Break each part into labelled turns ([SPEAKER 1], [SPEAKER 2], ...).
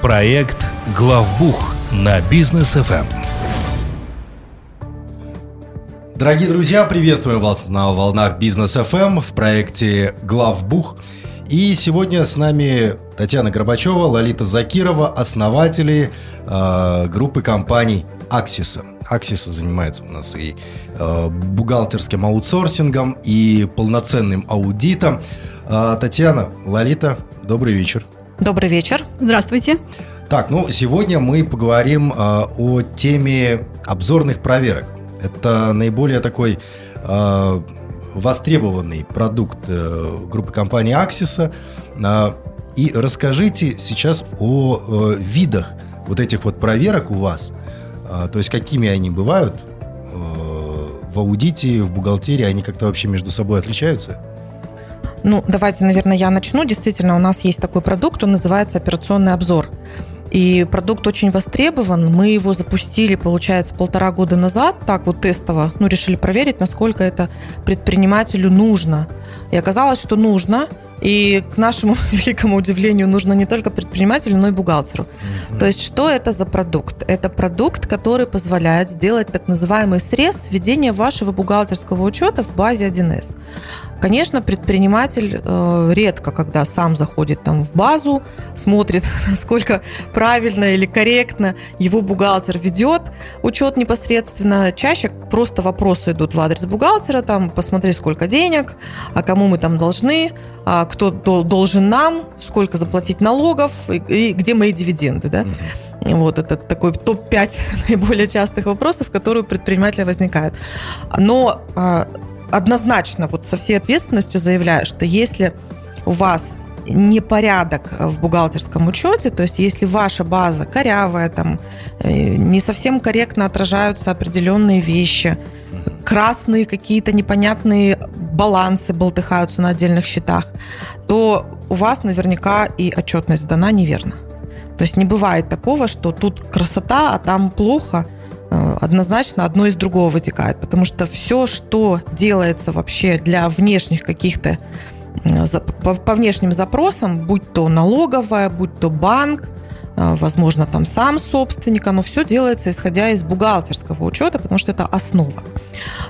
[SPEAKER 1] Проект «Главбух» на Business FM.
[SPEAKER 2] Дорогие друзья, приветствуем вас на волнах Business FM в проекте Главбух. И сегодня с нами Татьяна Горбачева, Лолита Закирова, основатели э, группы компаний Аксиса. Аксиса занимается у нас и э, бухгалтерским аутсорсингом, и полноценным аудитом. Э, Татьяна, Лолита, добрый вечер.
[SPEAKER 3] Добрый вечер.
[SPEAKER 4] Здравствуйте.
[SPEAKER 2] Так, ну сегодня мы поговорим э, о теме обзорных проверок. Это наиболее такой э, востребованный продукт э, группы компании Axis. Э, и расскажите сейчас о э, видах вот этих вот проверок у вас. Э, то есть какими они бывают э, в аудите, в бухгалтерии, они как-то вообще между собой отличаются?
[SPEAKER 3] Ну, давайте, наверное, я начну. Действительно, у нас есть такой продукт, он называется операционный обзор. И продукт очень востребован. Мы его запустили, получается, полтора года назад, так вот тестово, ну, решили проверить, насколько это предпринимателю нужно. И оказалось, что нужно. И к нашему великому удивлению нужно не только предпринимателю, но и бухгалтеру. Mm-hmm. То есть что это за продукт? Это продукт, который позволяет сделать так называемый срез введения вашего бухгалтерского учета в базе 1С. Конечно, предприниматель э, редко, когда сам заходит там в базу, смотрит, насколько правильно или корректно его бухгалтер ведет учет непосредственно. Чаще просто вопросы идут в адрес бухгалтера, там, посмотри, сколько денег, а кому мы там должны, а кто должен нам, сколько заплатить налогов и, и где мои дивиденды, да. Вот это такой топ-5 наиболее частых вопросов, которые у предпринимателя возникают. Но а, однозначно вот со всей ответственностью заявляю, что если у вас непорядок в бухгалтерском учете, то есть если ваша база корявая, там э, не совсем корректно отражаются определенные вещи, красные какие-то непонятные балансы болтыхаются на отдельных счетах, то у вас наверняка и отчетность сдана неверно. То есть не бывает такого, что тут красота, а там плохо – однозначно одно из другого вытекает, потому что все, что делается вообще для внешних каких-то по внешним запросам, будь то налоговая, будь то банк, э, возможно, там сам собственник, оно все делается исходя из бухгалтерского учета, потому что это основа.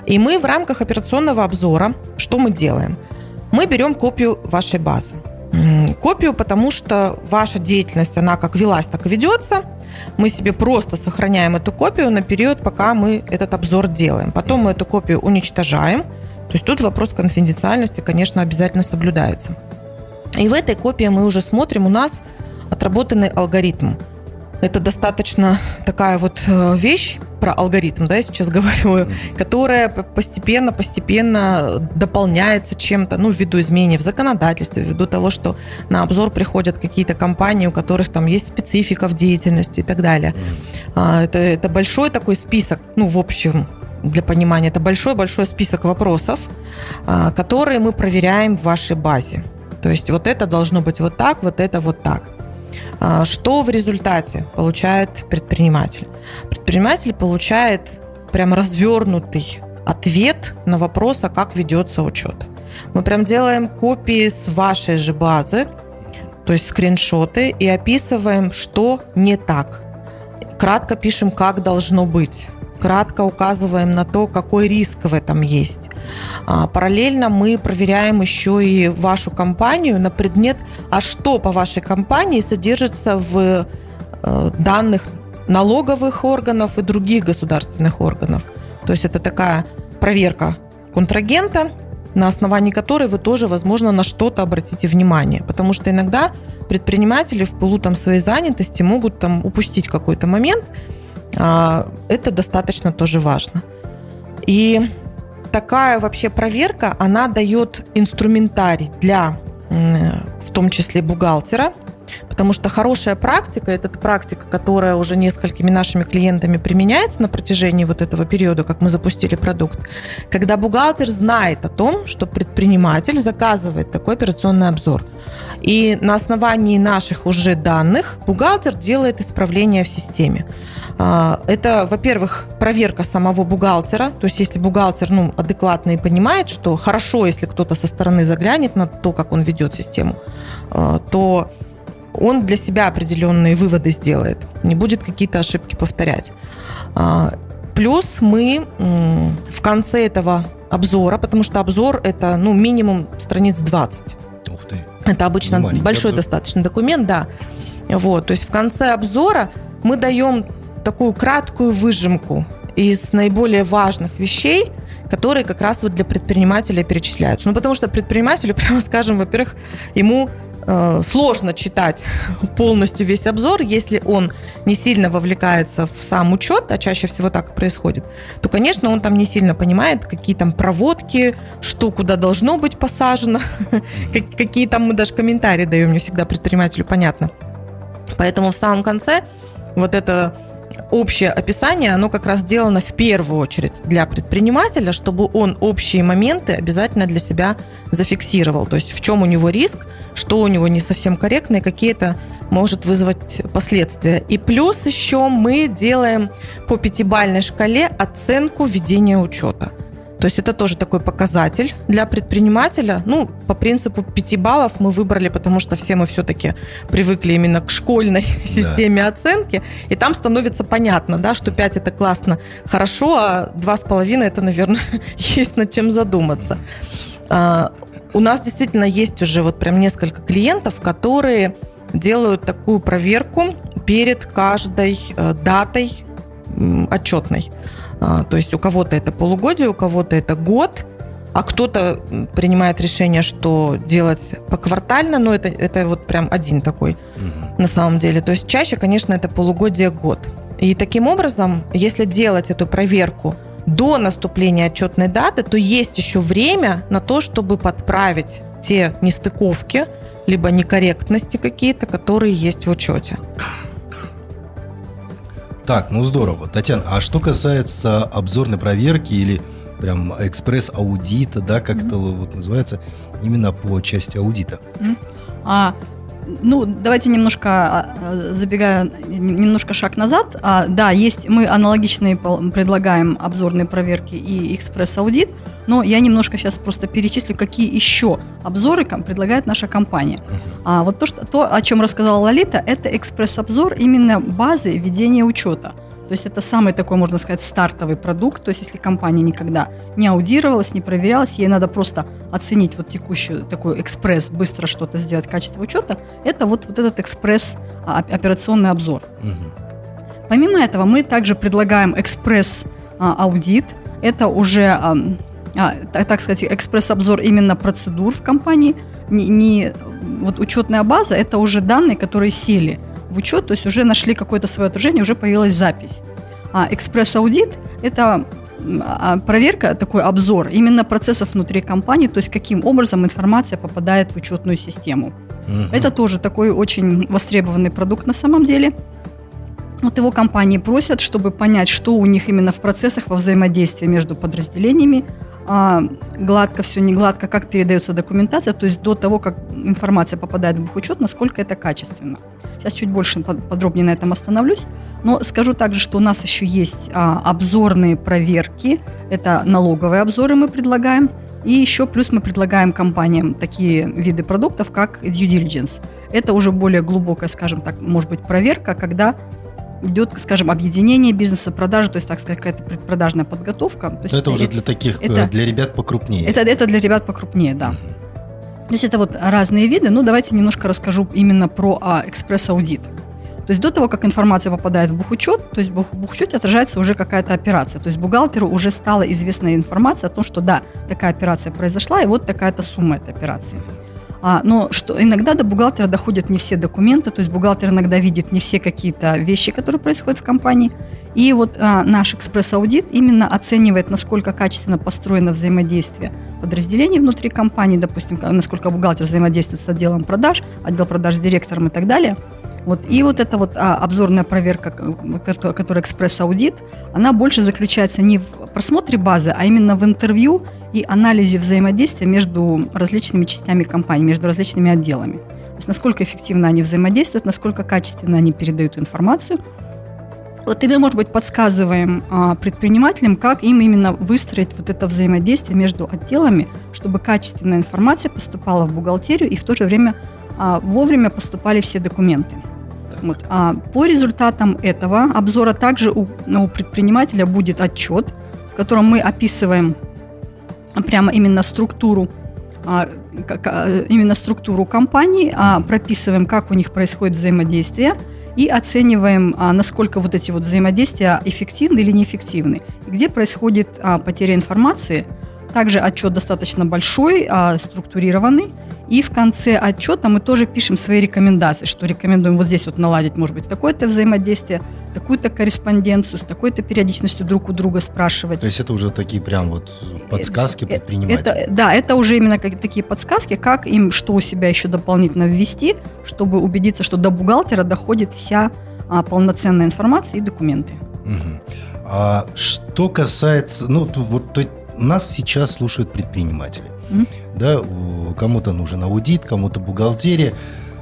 [SPEAKER 3] И мы в рамках операционного обзора, что мы делаем? Мы берем копию вашей базы. Копию, потому что ваша деятельность, она как велась, так и ведется – мы себе просто сохраняем эту копию на период, пока мы этот обзор делаем. Потом мы эту копию уничтожаем. То есть тут вопрос конфиденциальности, конечно, обязательно соблюдается. И в этой копии мы уже смотрим, у нас отработанный алгоритм. Это достаточно такая вот э, вещь про алгоритм, да, я сейчас говорю, которая постепенно-постепенно дополняется чем-то, ну, ввиду изменений в законодательстве, ввиду того, что на обзор приходят какие-то компании, у которых там есть специфика в деятельности и так далее. А, это, это большой такой список, ну, в общем, для понимания, это большой-большой список вопросов, а, которые мы проверяем в вашей базе. То есть вот это должно быть вот так, вот это вот так. А, что в результате получает предприниматель? Предприниматель получает прям развернутый ответ на вопрос, а как ведется учет. Мы прям делаем копии с вашей же базы, то есть скриншоты, и описываем, что не так. Кратко пишем, как должно быть кратко указываем на то, какой риск в этом есть. А, параллельно мы проверяем еще и вашу компанию на предмет, а что по вашей компании содержится в э, данных налоговых органов и других государственных органов. То есть это такая проверка контрагента, на основании которой вы тоже, возможно, на что-то обратите внимание. Потому что иногда предприниматели в пылу там, своей занятости могут там упустить какой-то момент – это достаточно тоже важно. И такая вообще проверка, она дает инструментарий для, в том числе, бухгалтера, Потому что хорошая практика, это практика, которая уже несколькими нашими клиентами применяется на протяжении вот этого периода, как мы запустили продукт, когда бухгалтер знает о том, что предприниматель заказывает такой операционный обзор. И на основании наших уже данных бухгалтер делает исправления в системе. А, это, во-первых, проверка самого бухгалтера. То есть, если бухгалтер ну, адекватно и понимает, что хорошо, если кто-то со стороны заглянет на то, как он ведет систему, а, то он для себя определенные выводы сделает, не будет какие-то ошибки повторять. А, плюс мы в конце этого обзора, потому что обзор это ну, минимум страниц 20.
[SPEAKER 2] Ух ты.
[SPEAKER 3] Это обычно большой обзор. достаточно документ, да. Вот, то есть в конце обзора мы даем такую краткую выжимку из наиболее важных вещей, которые как раз вот для предпринимателя перечисляются. Ну, потому что предпринимателю, прямо скажем, во-первых, ему э, сложно читать полностью весь обзор, если он не сильно вовлекается в сам учет, а чаще всего так и происходит, то, конечно, он там не сильно понимает, какие там проводки, что куда должно быть посажено, какие там мы даже комментарии даем, не всегда предпринимателю понятно. Поэтому в самом конце вот это общее описание, оно как раз сделано в первую очередь для предпринимателя, чтобы он общие моменты обязательно для себя зафиксировал. То есть в чем у него риск, что у него не совсем корректно и какие это может вызвать последствия. И плюс еще мы делаем по пятибальной шкале оценку ведения учета. То есть это тоже такой показатель для предпринимателя. Ну, по принципу 5 баллов мы выбрали, потому что все мы все-таки привыкли именно к школьной системе да. оценки. И там становится понятно, да, что 5 это классно, хорошо, а 2,5 это, наверное, есть над чем задуматься. А, у нас действительно есть уже вот прям несколько клиентов, которые делают такую проверку перед каждой э, датой отчетной. А, то есть у кого-то это полугодие, у кого-то это год, а кто-то принимает решение, что делать поквартально, но это, это вот прям один такой угу. на самом деле. То есть чаще, конечно, это полугодие, год. И таким образом, если делать эту проверку до наступления отчетной даты, то есть еще время на то, чтобы подправить те нестыковки, либо некорректности какие-то, которые есть в учете.
[SPEAKER 2] Так, ну здорово. Татьяна, а что касается обзорной проверки или прям экспресс-аудита, да, как mm-hmm. это вот называется, именно по части аудита?
[SPEAKER 4] Mm-hmm. А, ну, давайте немножко, а, а, забегая немножко шаг назад. А, да, есть, мы аналогичные предлагаем обзорные проверки и экспресс-аудит, но я немножко сейчас просто перечислю, какие еще обзоры предлагает наша компания. А вот то, что, то, о чем рассказала Лолита, это экспресс-обзор именно базы ведения учета. То есть это самый такой, можно сказать, стартовый продукт. То есть если компания никогда не аудировалась, не проверялась, ей надо просто оценить вот текущую такой экспресс, быстро что-то сделать, качество учета, это вот, вот этот экспресс а, операционный обзор. Угу. Помимо этого мы также предлагаем экспресс а, аудит. Это уже а, так сказать, экспресс-обзор именно процедур в компании. Не, не, вот учетная база – это уже данные, которые сели в учет, то есть уже нашли какое-то свое отражение, уже появилась запись. А экспресс-аудит – это а, проверка, такой обзор именно процессов внутри компании, то есть каким образом информация попадает в учетную систему. Угу. Это тоже такой очень востребованный продукт на самом деле. Вот его компании просят, чтобы понять, что у них именно в процессах во взаимодействии между подразделениями, а, гладко все, не гладко, как передается документация, то есть до того, как информация попадает в бухучет, насколько это качественно. Сейчас чуть больше подробнее на этом остановлюсь. Но скажу также, что у нас еще есть а, обзорные проверки. Это налоговые обзоры мы предлагаем. И еще плюс мы предлагаем компаниям такие виды продуктов, как due diligence. Это уже более глубокая, скажем так, может быть, проверка, когда идет, скажем, объединение бизнеса, продажи, то есть, так сказать, какая-то предпродажная подготовка. То есть
[SPEAKER 2] это, это уже для таких, это, э, для ребят покрупнее.
[SPEAKER 4] Это, это для ребят покрупнее, да. То есть это вот разные виды. Ну, давайте немножко расскажу именно про а, экспресс-аудит. То есть до того, как информация попадает в бухучет, то есть в бухучете отражается уже какая-то операция. То есть бухгалтеру уже стала известна информация о том, что да, такая операция произошла, и вот такая-то сумма этой операции. А, но что иногда до бухгалтера доходят не все документы, то есть бухгалтер иногда видит не все какие-то вещи, которые происходят в компании. И вот а, наш экспресс-аудит именно оценивает, насколько качественно построено взаимодействие подразделений внутри компании, допустим, насколько бухгалтер взаимодействует с отделом продаж, отдел продаж с директором и так далее – вот, и вот эта вот а, обзорная проверка, которая экспресс-аудит, она больше заключается не в просмотре базы, а именно в интервью и анализе взаимодействия между различными частями компании, между различными отделами. То есть насколько эффективно они взаимодействуют, насколько качественно они передают информацию. Вот мы, может быть, подсказываем а, предпринимателям, как им именно выстроить вот это взаимодействие между отделами, чтобы качественная информация поступала в бухгалтерию и в то же время а, вовремя поступали все документы. Вот. А по результатам этого обзора также у, ну, у предпринимателя будет отчет, в котором мы описываем прямо именно структуру а, а, именно структуру компании, а, прописываем, как у них происходит взаимодействие и оцениваем, а, насколько вот эти вот взаимодействия эффективны или неэффективны, где происходит а, потеря информации. Также отчет достаточно большой, а, структурированный, и в конце отчета мы тоже пишем свои рекомендации, что рекомендуем вот здесь вот наладить, может быть, такое-то взаимодействие, такую-то корреспонденцию, с такой-то периодичностью друг у друга спрашивать.
[SPEAKER 2] То есть это уже такие прям вот подсказки
[SPEAKER 4] Э,
[SPEAKER 2] предпринимателям.
[SPEAKER 4] Это, да, это уже именно как, такие подсказки, как им что у себя еще дополнительно ввести, чтобы убедиться, что до бухгалтера доходит вся а, полноценная информация и документы.
[SPEAKER 2] Мгм. А что касается, ну вот то- нас сейчас слушают предприниматели, Да, кому-то нужен аудит, кому-то бухгалтерия,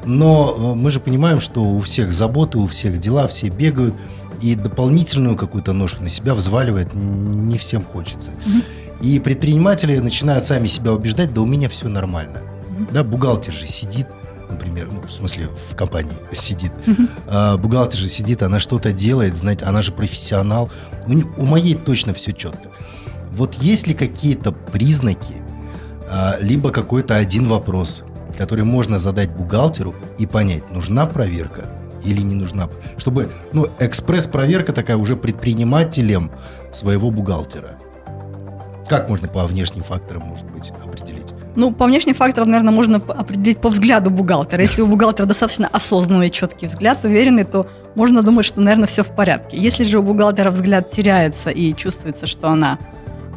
[SPEAKER 2] но э, мы же понимаем, что у всех заботы, у всех дела, все бегают, и дополнительную какую-то ношу на себя взваливает не всем хочется. И предприниматели начинают сами себя убеждать, да у меня все нормально. Да, бухгалтер же сидит, например, ну, в смысле в компании сидит, а, бухгалтер же сидит, она что-то делает, знаете, она же профессионал. У, у моей точно все четко. Вот есть ли какие-то признаки, либо какой-то один вопрос, который можно задать бухгалтеру и понять, нужна проверка или не нужна, чтобы, ну, экспресс-проверка такая уже предпринимателем своего бухгалтера. Как можно по внешним факторам, может быть, определить?
[SPEAKER 4] Ну, по внешним факторам, наверное, можно определить по взгляду бухгалтера. Если у бухгалтера достаточно осознанный, четкий взгляд, уверенный, то можно думать, что, наверное, все в порядке. Если же у бухгалтера взгляд теряется и чувствуется, что она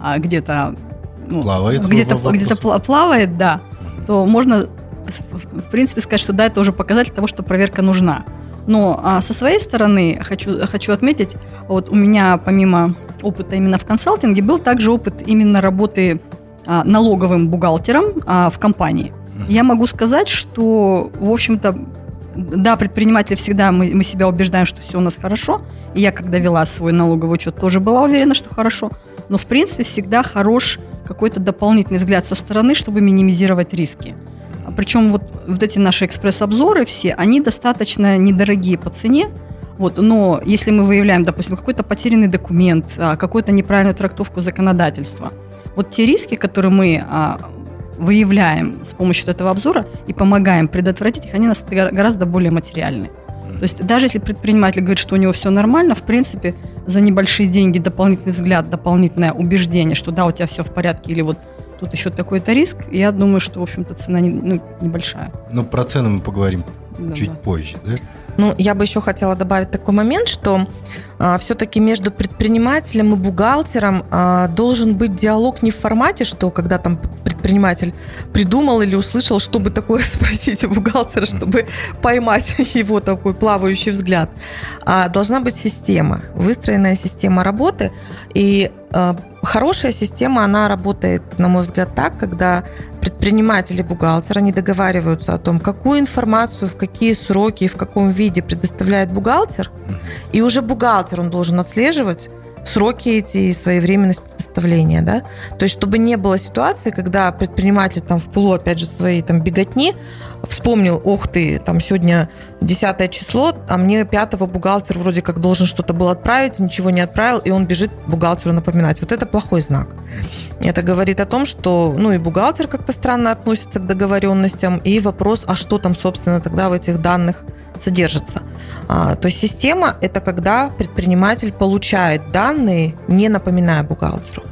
[SPEAKER 4] а, где-то ну,
[SPEAKER 2] Плавает
[SPEAKER 4] где-то, где-то пла- плавает, да, то можно, в принципе, сказать, что да, это уже показатель того, что проверка нужна. Но а, со своей стороны хочу, хочу отметить, вот у меня помимо опыта именно в консалтинге был также опыт именно работы а, налоговым бухгалтером а, в компании. Я могу сказать, что, в общем-то, да, предприниматели всегда, мы, мы себя убеждаем, что все у нас хорошо. И я, когда вела свой налоговый учет, тоже была уверена, что хорошо. Но, в принципе, всегда хорош какой-то дополнительный взгляд со стороны, чтобы минимизировать риски. А Причем вот, вот эти наши экспресс-обзоры все, они достаточно недорогие по цене, вот, но если мы выявляем, допустим, какой-то потерянный документ, а, какую-то неправильную трактовку законодательства, вот те риски, которые мы а, выявляем с помощью этого обзора и помогаем предотвратить их, они у нас гора- гораздо более материальны. То есть даже если предприниматель говорит, что у него все нормально, в принципе, за небольшие деньги дополнительный взгляд, дополнительное убеждение, что да, у тебя все в порядке, или вот тут еще такой-то риск, я думаю, что, в общем-то, цена не- ну, небольшая.
[SPEAKER 2] Ну, про цены мы поговорим
[SPEAKER 4] Да,
[SPEAKER 2] чуть
[SPEAKER 4] да.
[SPEAKER 2] позже, да?
[SPEAKER 3] Ну, я бы еще хотела добавить такой момент, что все-таки между предпринимателем и бухгалтером а, должен быть диалог не в формате, что когда там предприниматель придумал или услышал, чтобы такое спросить у бухгалтера, чтобы поймать его такой плавающий взгляд, а должна быть система, выстроенная система работы. И а, хорошая система, она работает, на мой взгляд, так, когда предприниматель и бухгалтер, они договариваются о том, какую информацию, в какие сроки в каком виде предоставляет бухгалтер, и уже бухгалтер, он должен отслеживать сроки эти и своевременность предоставления, да, то есть чтобы не было ситуации, когда предприниматель там в пылу, опять же, своей там беготни вспомнил, ох ты, там сегодня 10 число, а мне 5 бухгалтер вроде как должен что-то был отправить, ничего не отправил, и он бежит бухгалтеру напоминать. Вот это плохой знак. Это говорит о том, что ну и бухгалтер как-то странно относится к договоренностям, и вопрос, а что там, собственно, тогда в этих данных содержится. А, то есть система – это когда предприниматель получает данные, не напоминая бухгалтеру.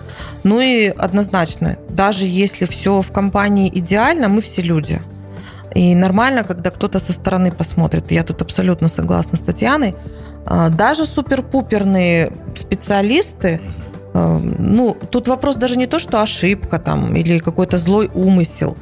[SPEAKER 3] Ну и однозначно, даже если все в компании идеально, мы все люди. И нормально, когда кто-то со стороны посмотрит. Я тут абсолютно согласна с Татьяной. А, Даже супер-пуперные специалисты, ну, тут вопрос даже не то, что ошибка там или какой-то злой умысел.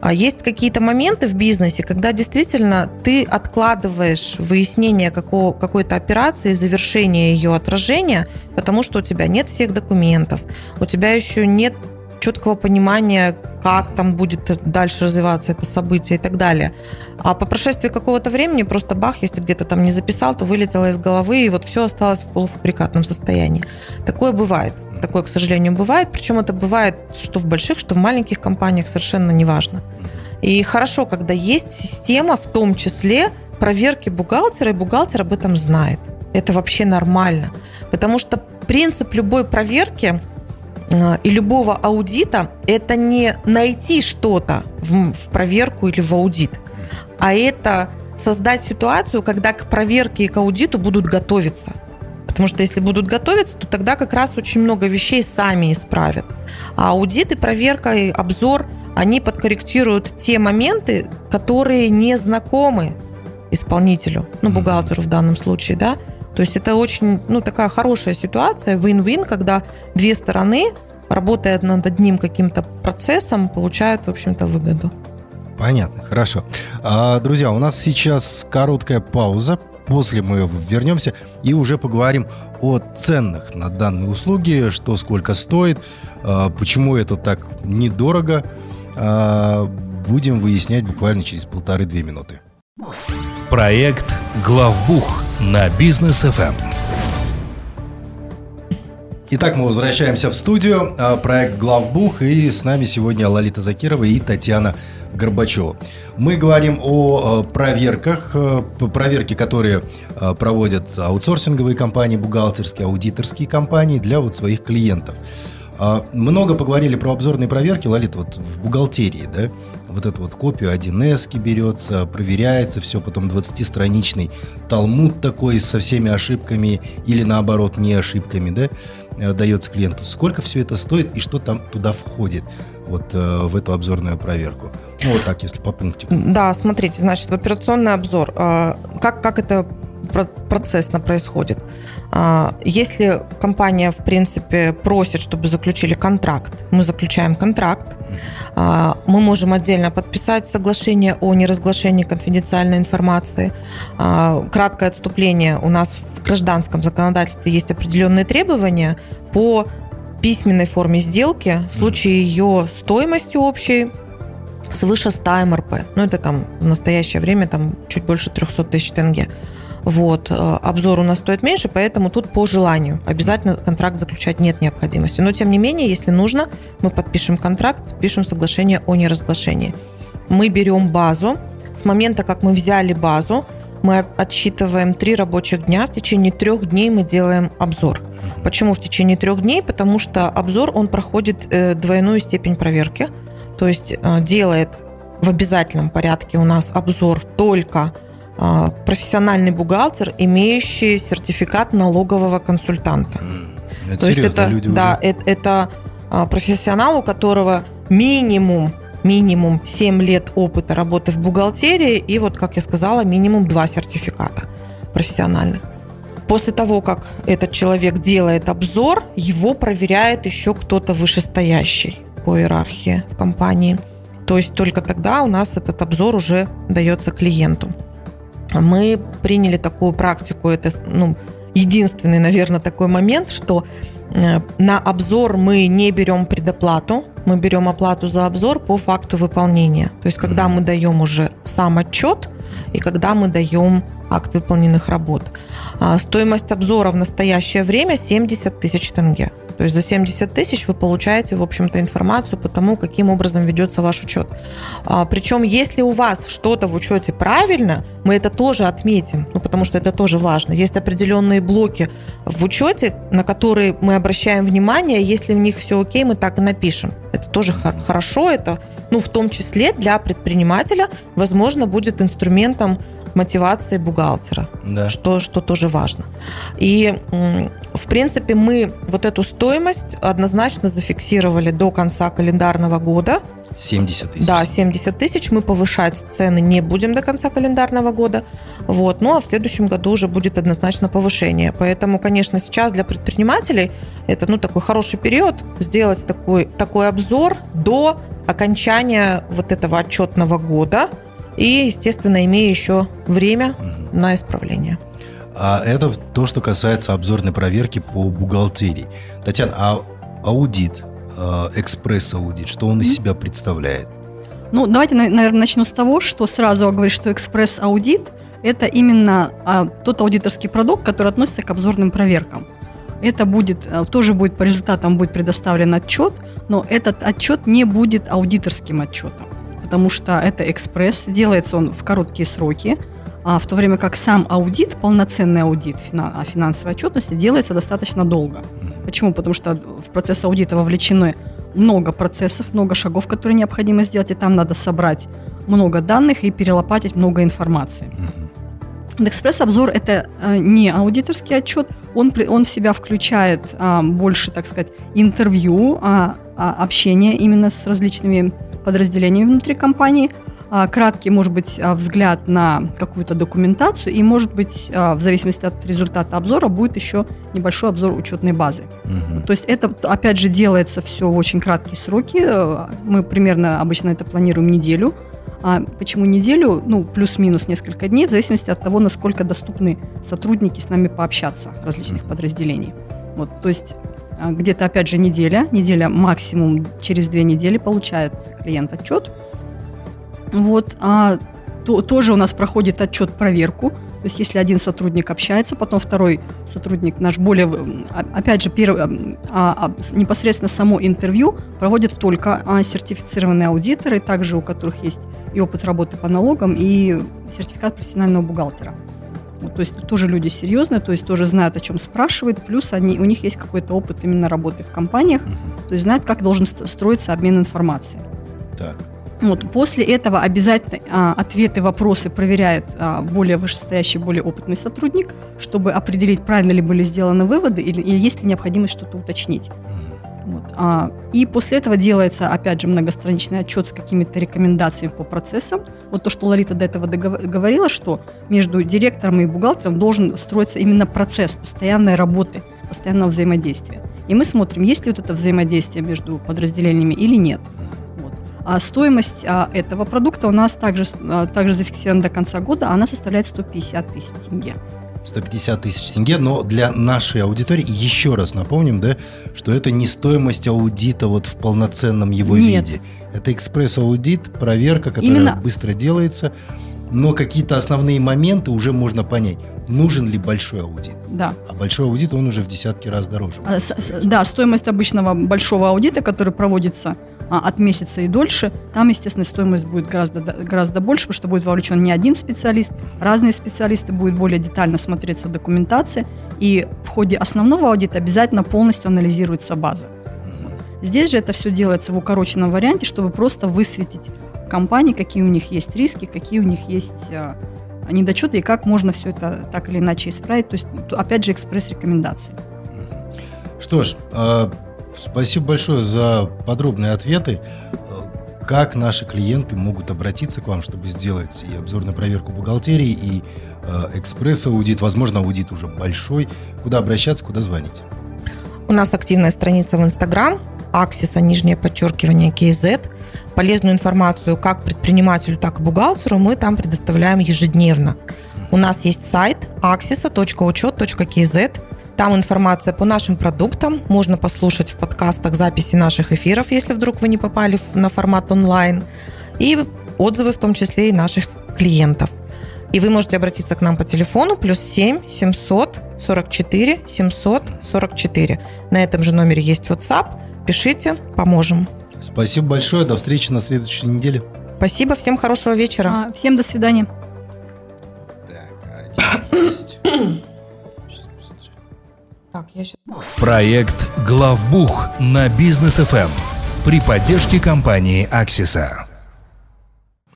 [SPEAKER 3] А есть какие-то моменты в бизнесе, когда действительно ты откладываешь выяснение какого, какой-то операции, завершение ее отражения, потому что у тебя нет всех документов, у тебя еще нет четкого понимания, как там будет дальше развиваться это событие и так далее. А по прошествии какого-то времени просто бах, если где-то там не записал, то вылетело из головы, и вот все осталось в полуфабрикатном состоянии. Такое бывает. Такое, к сожалению, бывает. Причем это бывает что в больших, что в маленьких компаниях, совершенно неважно. И хорошо, когда есть система, в том числе проверки бухгалтера, и бухгалтер об этом знает. Это вообще нормально. Потому что принцип любой проверки и любого аудита – это не найти что-то в, в проверку или в аудит, а это создать ситуацию, когда к проверке и к аудиту будут готовиться. Потому что если будут готовиться, то тогда как раз очень много вещей сами исправят. А аудит и проверка, и обзор, они подкорректируют те моменты, которые не знакомы исполнителю, ну, бухгалтеру в данном случае, да. То есть это очень, ну, такая хорошая ситуация, win-win, когда две стороны, работая над одним каким-то процессом, получают, в общем-то, выгоду.
[SPEAKER 2] Понятно, хорошо. А, друзья, у нас сейчас короткая пауза. После мы вернемся и уже поговорим о ценах на данные услуги, что сколько стоит, а, почему это так недорого. А, будем выяснять буквально через полторы-две минуты.
[SPEAKER 1] Проект «Главбух» на бизнес FM.
[SPEAKER 2] Итак, мы возвращаемся в студию. А, проект «Главбух» и с нами сегодня Лолита Закирова и Татьяна Горбачева. Мы говорим о э, проверках, э, проверки, которые проводят аутсорсинговые компании, бухгалтерские, аудиторские компании для вот своих клиентов. А, много поговорили про обзорные проверки, Лолит, вот в бухгалтерии, да? Вот эту вот копию 1С берется, проверяется, все, потом 20-страничный талмуд такой со всеми ошибками или наоборот не ошибками, да, дается клиенту. Сколько все это стоит и что там туда входит вот в эту обзорную проверку? Ну, вот так, если по пунктикам.
[SPEAKER 3] Да, смотрите, значит, в операционный обзор, а, как, как это процессно происходит. А, если компания, в принципе, просит, чтобы заключили контракт, мы заключаем контракт, а, мы можем отдельно подписать соглашение о неразглашении конфиденциальной информации. Краткое отступление. У нас в гражданском законодательстве есть определенные требования по письменной форме сделки в случае ее стоимости общей свыше 100 МРП. Ну, это там в настоящее время там чуть больше 300 тысяч тенге. Вот. Э, обзор у нас стоит меньше, поэтому тут по желанию. Обязательно контракт заключать нет необходимости. Но, тем не менее, если нужно, мы подпишем контракт, подпишем соглашение о неразглашении. Мы берем базу. С момента, как мы взяли базу, мы отсчитываем три рабочих дня. В течение трех дней мы делаем обзор. Почему в течение трех дней? Потому что обзор, он проходит э, двойную степень проверки – то есть э, делает в обязательном порядке у нас обзор только э, профессиональный бухгалтер, имеющий сертификат налогового консультанта.
[SPEAKER 2] Это То есть это, люди
[SPEAKER 3] да, уже... это, это профессионал, у которого минимум минимум 7 лет опыта работы в бухгалтерии и вот, как я сказала, минимум 2 сертификата профессиональных. После того, как этот человек делает обзор, его проверяет еще кто-то вышестоящий по иерархии в компании. То есть только тогда у нас этот обзор уже дается клиенту. Мы приняли такую практику, это ну, единственный, наверное, такой момент, что э, на обзор мы не берем предоплату, мы берем оплату за обзор по факту выполнения. То есть когда мы даем уже сам отчет и когда мы даем акт выполненных работ. А стоимость обзора в настоящее время 70 тысяч тенге. То есть за 70 тысяч вы получаете, в общем-то, информацию по тому, каким образом ведется ваш учет. А, причем, если у вас что-то в учете правильно, мы это тоже отметим, ну, потому что это тоже важно. Есть определенные блоки в учете, на которые мы обращаем внимание. Если в них все окей, мы так и напишем. Это тоже хорошо, это, ну, в том числе для предпринимателя, возможно, будет инструментом мотивации бухгалтера, да. что, что тоже важно. И, в принципе, мы вот эту стоимость однозначно зафиксировали до конца календарного года.
[SPEAKER 2] 70 тысяч.
[SPEAKER 3] Да, 70 тысяч. Мы повышать цены не будем до конца календарного года. Вот. Ну, а в следующем году уже будет однозначно повышение. Поэтому, конечно, сейчас для предпринимателей это ну, такой хороший период сделать такой, такой обзор до окончания вот этого отчетного года, и, естественно, имея еще время на исправление.
[SPEAKER 2] А это то, что касается обзорной проверки по бухгалтерии. Татьяна, а аудит, э, экспресс-аудит, что он из себя представляет?
[SPEAKER 4] Ну, давайте, наверное, начну с того, что сразу говорить, что экспресс-аудит – это именно а, тот аудиторский продукт, который относится к обзорным проверкам. Это будет, э, тоже будет по результатам будет предоставлен отчет, но этот отчет не будет аудиторским отчетом потому что это экспресс, делается он в короткие сроки, а в то время как сам аудит, полноценный аудит финансовой отчетности делается достаточно долго. Почему? Потому что в процесс аудита вовлечены много процессов, много шагов, которые необходимо сделать, и там надо собрать много данных и перелопатить много информации. Экспресс-обзор – это э, не аудиторский отчет, он, он в себя включает а, больше, так сказать, интервью, а, а, общение именно с различными подразделениями внутри компании – а, краткий, может быть, а, взгляд на какую-то документацию, и, может быть, а, в зависимости от результата обзора, будет еще небольшой обзор учетной базы. Угу. То есть это, опять же, делается все в очень краткие сроки. Мы примерно обычно это планируем неделю. А почему неделю? Ну, плюс-минус несколько дней, в зависимости от того, насколько доступны сотрудники с нами пообщаться различных подразделений. Вот, то есть где-то, опять же, неделя, неделя максимум через две недели получает клиент отчет, вот, а то, тоже у нас проходит отчет проверку. То есть, если один сотрудник общается, потом второй сотрудник наш более, опять же, первый, а, а, непосредственно само интервью проводят только а, сертифицированные аудиторы, также у которых есть и опыт работы по налогам, и сертификат профессионального бухгалтера. То есть тоже люди серьезные, то есть тоже знают, о чем спрашивают, плюс они, у них есть какой-то опыт именно работы в компаниях, то есть знают, как должен строиться обмен информацией.
[SPEAKER 2] Так.
[SPEAKER 4] Вот, после этого обязательно а, ответы, вопросы проверяет а, более вышестоящий, более опытный сотрудник, чтобы определить, правильно ли были сделаны выводы или, или есть ли необходимость что-то уточнить. Вот. А, и после этого делается, опять же, многостраничный отчет с какими-то рекомендациями по процессам. Вот то, что Ларита до этого говорила, что между директором и бухгалтером должен строиться именно процесс постоянной работы, постоянного взаимодействия. И мы смотрим, есть ли вот это взаимодействие между подразделениями или нет. А стоимость а, этого продукта у нас также, а, также зафиксирована до конца года, она составляет 150 тысяч тенге.
[SPEAKER 2] 150 тысяч тенге, но для нашей аудитории еще раз напомним, да, что это не стоимость аудита вот в полноценном его Нет. виде. Это экспресс-аудит, проверка, которая Именно... быстро делается, но какие-то основные моменты уже можно понять, нужен ли большой аудит.
[SPEAKER 4] Да.
[SPEAKER 2] А большой аудит, он уже в десятки раз дороже.
[SPEAKER 4] А, с, да, стоимость обычного большого аудита, который проводится от месяца и дольше, там, естественно, стоимость будет гораздо, гораздо больше, потому что будет вовлечен не один специалист, разные специалисты, будет более детально смотреться документация, и в ходе основного аудита обязательно полностью анализируется база. Здесь же это все делается в укороченном варианте, чтобы просто высветить компании, какие у них есть риски, какие у них есть а, недочеты и как можно все это так или иначе исправить. То есть, опять же, экспресс-рекомендации.
[SPEAKER 2] Что ж, а, Спасибо большое за подробные ответы. Как наши клиенты могут обратиться к вам, чтобы сделать и обзорную проверку бухгалтерии, и э, экспресс-аудит, возможно, аудит уже большой. Куда обращаться, куда звонить?
[SPEAKER 3] У нас активная страница в Инстаграм, Аксиса, нижнее подчеркивание, KZ. Полезную информацию как предпринимателю, так и бухгалтеру мы там предоставляем ежедневно. У нас есть сайт axisa.учет.kz. Там информация по нашим продуктам. Можно послушать в подкастах записи наших эфиров, если вдруг вы не попали на формат онлайн. И отзывы в том числе и наших клиентов. И вы можете обратиться к нам по телефону плюс 7 700 44 744. На этом же номере есть WhatsApp. Пишите, поможем.
[SPEAKER 2] Спасибо большое. До встречи на следующей неделе.
[SPEAKER 3] Спасибо. Всем хорошего вечера.
[SPEAKER 4] А, всем до свидания.
[SPEAKER 1] Так, один есть. Так, я сейчас... Проект «Главбух» на Бизнес ФМ при поддержке компании «Аксиса».